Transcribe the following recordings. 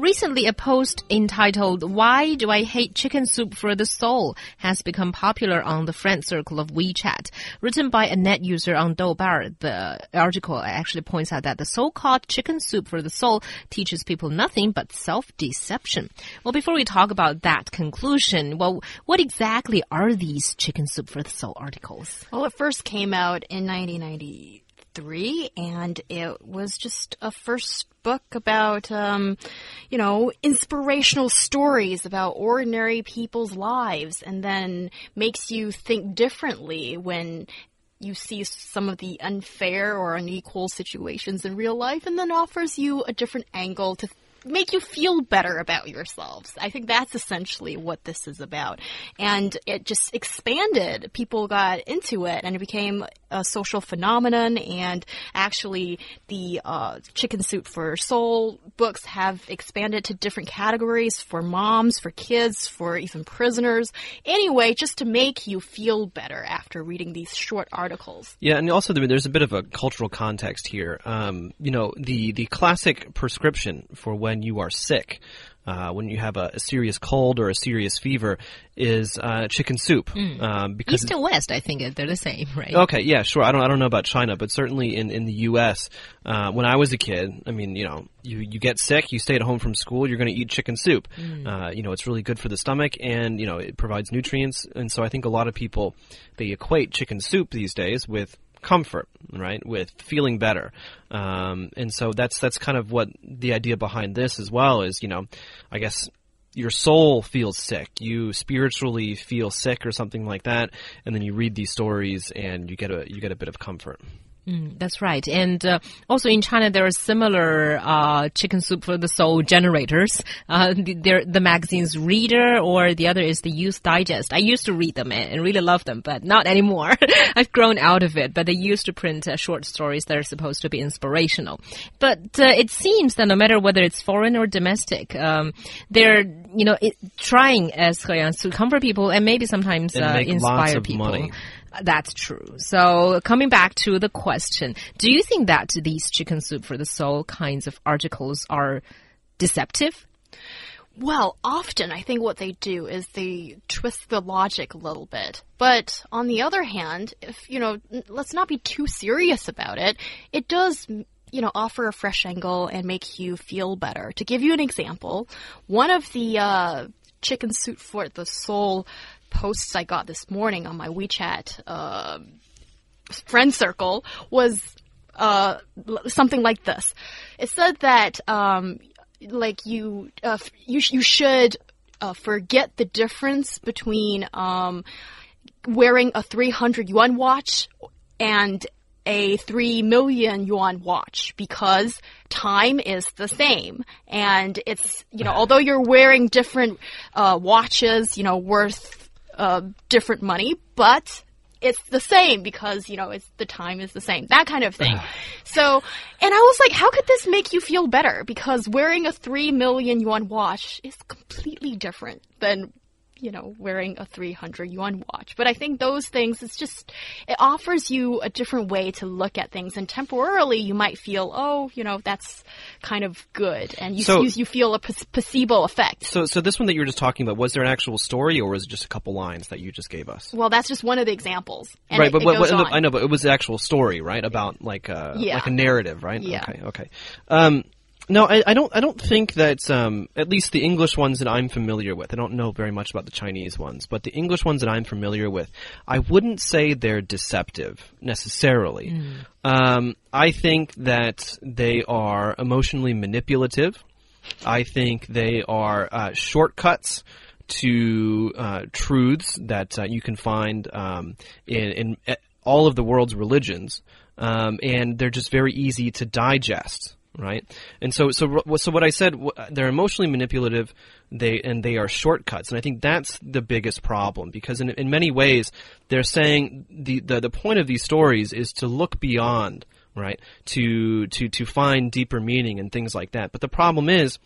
Recently, a post entitled "Why Do I Hate Chicken Soup for the Soul" has become popular on the friend circle of WeChat. Written by a net user on Douban, the article actually points out that the so-called chicken soup for the soul teaches people nothing but self-deception. Well, before we talk about that conclusion, well, what exactly are these chicken soup for the soul articles? Well, it first came out in 1990 three, and it was just a first book about, um, you know, inspirational stories about ordinary people's lives, and then makes you think differently when you see some of the unfair or unequal situations in real life, and then offers you a different angle to make you feel better about yourselves. I think that's essentially what this is about. And it just expanded. People got into it and it became a social phenomenon. And actually, the uh, Chicken Soup for Soul books have expanded to different categories for moms, for kids, for even prisoners. Anyway, just to make you feel better after reading these short articles. Yeah, and also there's a bit of a cultural context here. Um, you know, the, the classic prescription for when when you are sick, uh, when you have a, a, serious cold or a serious fever, is uh, chicken soup. Mm. Um, because East and West, I think they're the same, right? Okay, yeah, sure. I don't, I don't know about China, but certainly in, in the U.S., uh, when I was a kid, I mean, you know, you, you get sick, you stay at home from school, you're going to eat chicken soup. Mm. Uh, you know, it's really good for the stomach, and you know, it provides nutrients. And so I think a lot of people they equate chicken soup these days with comfort, right? With feeling better. Um, and so that's, that's kind of what the idea behind this as well is, you know, I guess your soul feels sick. You spiritually feel sick or something like that. And then you read these stories and you get a, you get a bit of comfort. Mm, that's right. And uh, also in China, there are similar uh, chicken soup for the soul generators. Uh, the, the magazine's Reader or the other is the Youth Digest. I used to read them and really love them, but not anymore. I've grown out of it, but they used to print uh, short stories that are supposed to be inspirational. But uh, it seems that no matter whether it's foreign or domestic, um, they're, you know, it, trying as to comfort people and maybe sometimes uh, inspire people. Money. That's true. So coming back to the question, do you think that these chicken soup for the soul kinds of articles are deceptive? Well, often I think what they do is they twist the logic a little bit. But on the other hand, if, you know, let's not be too serious about it, it does you know, offer a fresh angle and make you feel better. To give you an example, one of the uh, chicken soup for the soul posts I got this morning on my WeChat uh, friend circle was uh, something like this. It said that um, like you uh, you you should uh, forget the difference between um, wearing a 300 yuan watch and a 3 million yuan watch because time is the same. And it's, you know, although you're wearing different uh, watches, you know, worth uh, different money, but it's the same because you know it's the time is the same that kind of thing. So and i was like how could this make you feel better? Because wearing a 3 million yuan watch is completely different than you know, wearing a 300 yuan watch. But I think those things, it's just, it offers you a different way to look at things. And temporarily, you might feel, oh, you know, that's kind of good. And you, so, you, you, feel a placebo effect. So, so this one that you were just talking about, was there an actual story or was it just a couple lines that you just gave us? Well, that's just one of the examples. right, it, but, it what, I know, but it was the actual story, right? About like a, yeah. like a narrative, right? Yeah. Okay, okay. Um, no, I, I, don't. I don't think that um, at least the English ones that I'm familiar with. I don't know very much about the Chinese ones, but the English ones that I'm familiar with, I wouldn't say they're deceptive necessarily. Mm. Um, I think that they are emotionally manipulative. I think they are uh, shortcuts to uh, truths that uh, you can find um, in, in, all of the world's religions, um, and they're just very easy to digest right? And so, so, so what I said, they're emotionally manipulative, they and they are shortcuts, and I think that's the biggest problem because in in many ways they're saying the the, the point of these stories is to look beyond, right? To to to find deeper meaning and things like that. But the problem is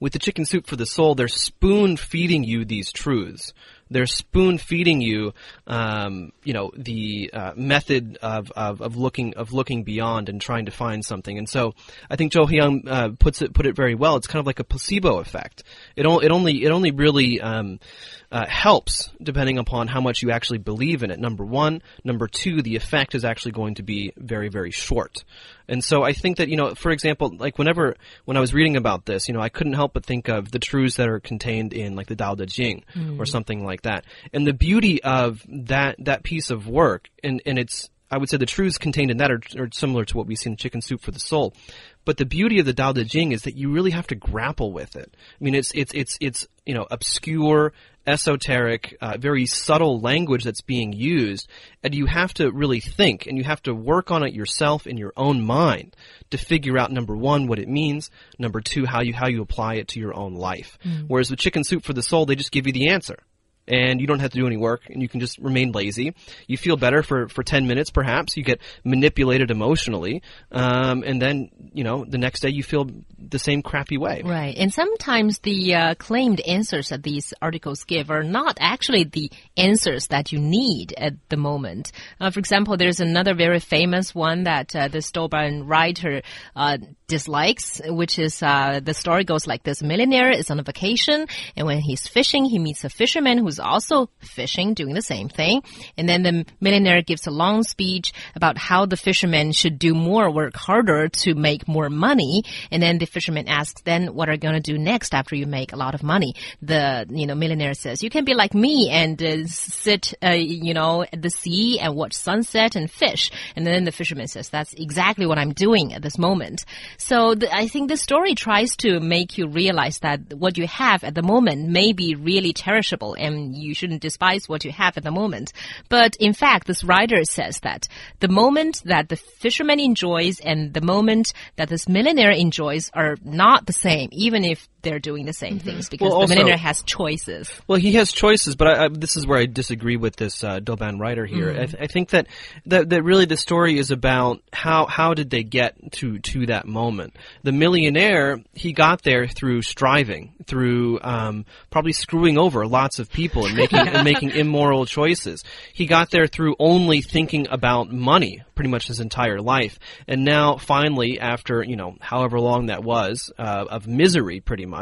with the chicken soup for the soul, they're spoon feeding you these truths, They're spoon feeding you, um, you know, the uh, method of, of, of looking of looking beyond and trying to find something. And so, I think Zhou Heyang uh, puts it put it very well. It's kind of like a placebo effect. It, o- it only it only really um, uh, helps depending upon how much you actually believe in it. Number one, number two, the effect is actually going to be very very short. And so I think that, you know, for example, like whenever, when I was reading about this, you know, I couldn't help but think of the truths that are contained in like the Tao Te Ching or something like that. And the beauty of that, that piece of work, and, and it's, I would say the truths contained in that are, are similar to what we see in Chicken Soup for the Soul. But the beauty of the Tao Te Ching is that you really have to grapple with it. I mean, it's, it's, it's, it's, you know, obscure, esoteric, uh, very subtle language that's being used, and you have to really think and you have to work on it yourself in your own mind to figure out number one what it means, number two how you how you apply it to your own life. Whereas with Chicken Soup for the Soul, they just give you the answer. And you don't have to do any work, and you can just remain lazy. You feel better for, for 10 minutes, perhaps. You get manipulated emotionally, um, and then, you know, the next day you feel the same crappy way. Right. And sometimes the uh, claimed answers that these articles give are not actually the answers that you need at the moment. Uh, for example, there's another very famous one that uh, the Douban writer uh, dislikes, which is uh, the story goes like this. A millionaire is on a vacation, and when he's fishing, he meets a fisherman who's also fishing, doing the same thing. And then the millionaire gives a long speech about how the fisherman should do more, work harder to make more money. And then the fisherman asks, then what are you going to do next after you make a lot of money? The, you know, millionaire says, you can be like me and uh, sit, uh, you know, at the sea and watch sunset and fish. And then the fisherman says, that's exactly what I'm doing at this moment. So I think this story tries to make you realize that what you have at the moment may be really cherishable and you shouldn't despise what you have at the moment. But in fact, this writer says that the moment that the fisherman enjoys and the moment that this millionaire enjoys are not the same, even if they're doing the same things because Well, the also- millionaire has choices. Well, he has choices, but I, I, this is where I disagree with this uh, Douban writer here. I, th- I think that, that that really the story is about how how did they get to to that moment. The millionaire he got there through striving, through um, probably screwing over lots of people and making and making immoral choices. He got there through only thinking about money pretty much his entire life, and now finally, after you know however long that was uh, of misery, pretty much,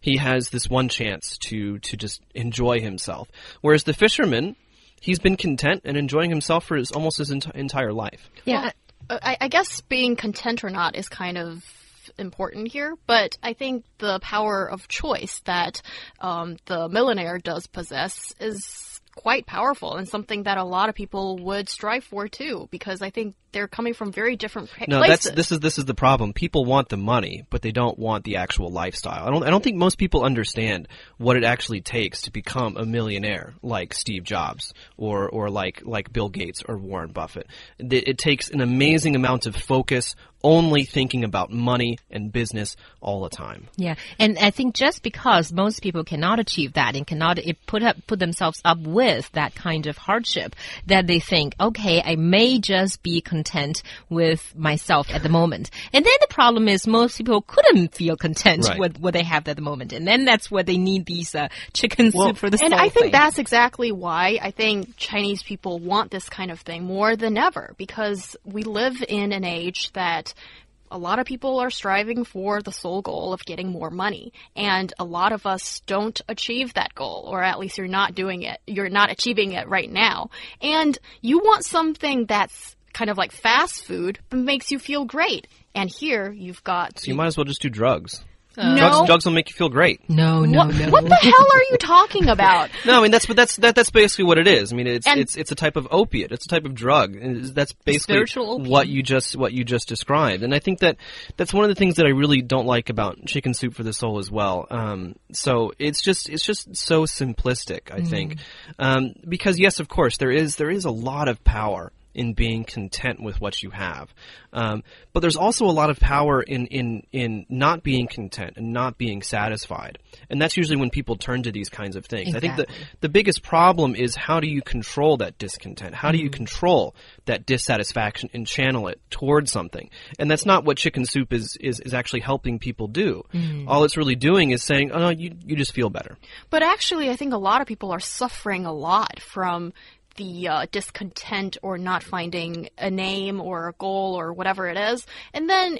he has this one chance to to just enjoy himself. Whereas the fisherman, he's been content and enjoying himself for his almost his enti- entire life. Yeah. Uh, I, I guess being content or not is kind of important here, but I think the power of choice that um, the millionaire does possess is quite powerful and something that a lot of people would strive for too, because I think they're coming from very different pra- No, that's this is this is the problem. People want the money, but they don't want the actual lifestyle. I don't I don't think most people understand what it actually takes to become a millionaire like Steve Jobs or or like like Bill Gates or Warren Buffett. It, it takes an amazing amount of focus only thinking about money and business all the time. Yeah, and I think just because most people cannot achieve that and cannot eh, put up put themselves up with that kind of hardship, that they think, okay, I may just be content with myself at the moment. And then the problem is most people couldn't feel content Right. with what they have at the moment, and then that's where they need these uh, chicken soup for the soul. and soul I think thing. that's exactly why I think Chinese people want this kind of thing more than ever because we live in an age that a lot of people are striving for the sole goal of getting more money and a lot of us don't achieve that goal or at least you're not doing it you're not achieving it right now and you want something that's kind of like fast food but makes you feel great and here you've got So you might as well just do drugs. no Drugs, drugs will make you feel great. no, no, what, no. what the hell are you talking about No, I mean that's but that's that, that's basically what it is. I mean it's And- it's it's a type of opiate. It's a type of drug. And that's basically what you just what you just described. And I think that that's one of the things that I really don't like about Chicken Soup for the Soul as well. Um, so it's just it's just so simplistic. I think um, because yes, of course there is there is a lot of power in being content with what you have. Um, but there's also a lot of power in, in, in not being content and not being satisfied. And that's usually when people turn to these kinds of things. I think the, the biggest problem is how do you control that discontent? How do you control that dissatisfaction and channel it towards something? And that's not what chicken soup is, is, is actually helping people do. All it's really doing is saying, oh, no, you, you just feel better. But actually, I think a lot of people are suffering a lot from the uh, discontent or not finding a name or a goal or whatever it is. And then,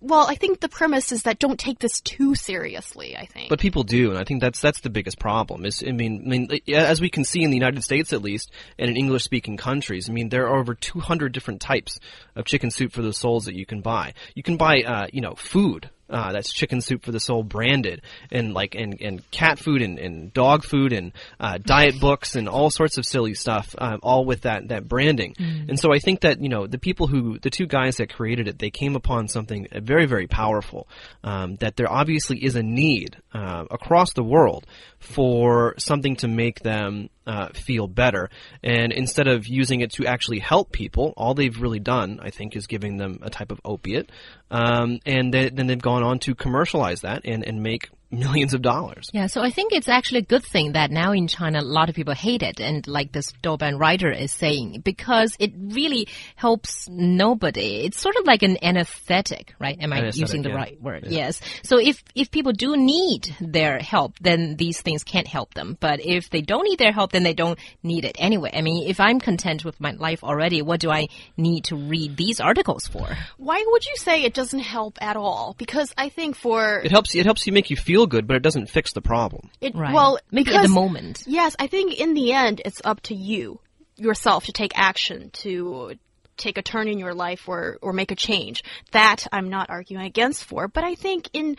well, I think the premise is that don't take this too seriously, I think. But people do, and I think that's that's the biggest problem. Is I mean, I mean, as we can see in the United States at least, and in English-speaking countries, I mean, there are over 200 different types of chicken soup for the souls that you can buy. You can buy, uh, you know, food. Uh, that's chicken soup for the soul branded and like and, and cat food and, and dog food and uh, diet books and all sorts of silly stuff uh, all with that that branding. And so I think that you know the people who the two guys that created it they came upon something very very powerful um, that there obviously is a need uh, across the world for something to make them uh, feel better. And instead of using it to actually help people, all they've really done, I think, is giving them a type of opiate. Um, and they, then they've gone on to commercialize that and, and make millions of dollars. Yeah, so I think it's actually a good thing that now in China a lot of people hate it, and like this Douban writer is saying, because it really helps nobody. It's sort of like an anesthetic, right? Am I Anesthetic, using the yeah. right word? Yes. So if if people do need their help, then these things can't help them. But if they don't need their help, then they don't need it anyway. I mean, if I'm content with my life already, what do I need to read these articles for? Why would you say it doesn't help at all? Because I think for It helps. It helps you make you feel good, but it doesn't fix the problem. it, Right. well, maybe at the moment. Yes, I think in the end, it's up to you yourself to take action to take a turn in your life or or make a change. That I'm not arguing against for, but I think in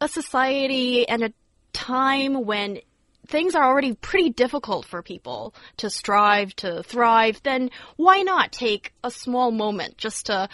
a society and a time when things are already pretty difficult for people to strive to thrive, then why not take a small moment just to,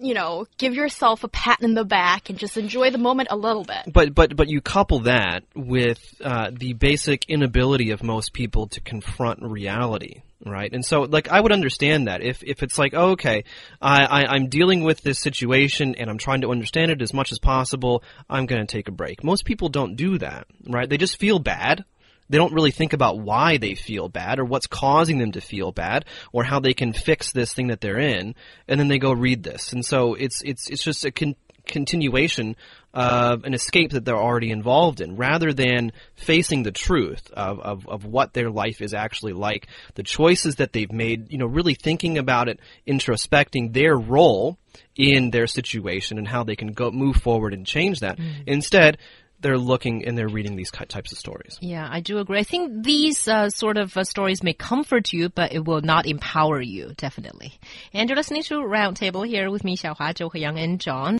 you know, give yourself a pat in the back and just enjoy the moment a little bit? But but but you couple that with uh, the basic inability of most people to confront reality, right? And so, like, I would understand that if if it's like, oh, okay, I, I I'm dealing with this situation and I'm trying to understand it as much as possible. I'm going to take a break. Most people don't do that, right? They just feel bad. They don't really think about why they feel bad or what's causing them to feel bad or how they can fix this thing that they're in, and then they go read this. And so it's it's it's just a con- continuation of an escape that they're already involved in, rather than facing the truth of, of, of what their life is actually like, the choices that they've made, you know, really thinking about it, introspecting their role in their situation and how they can go move forward and change that. Mm. Instead, they're looking and they're reading these types of stories. Yeah, I do agree. I think these uh, sort of uh, stories may comfort you, but it will not empower you, definitely. And you're listening to Roundtable here with me, Xiaohua, Zhou Heyang, and John.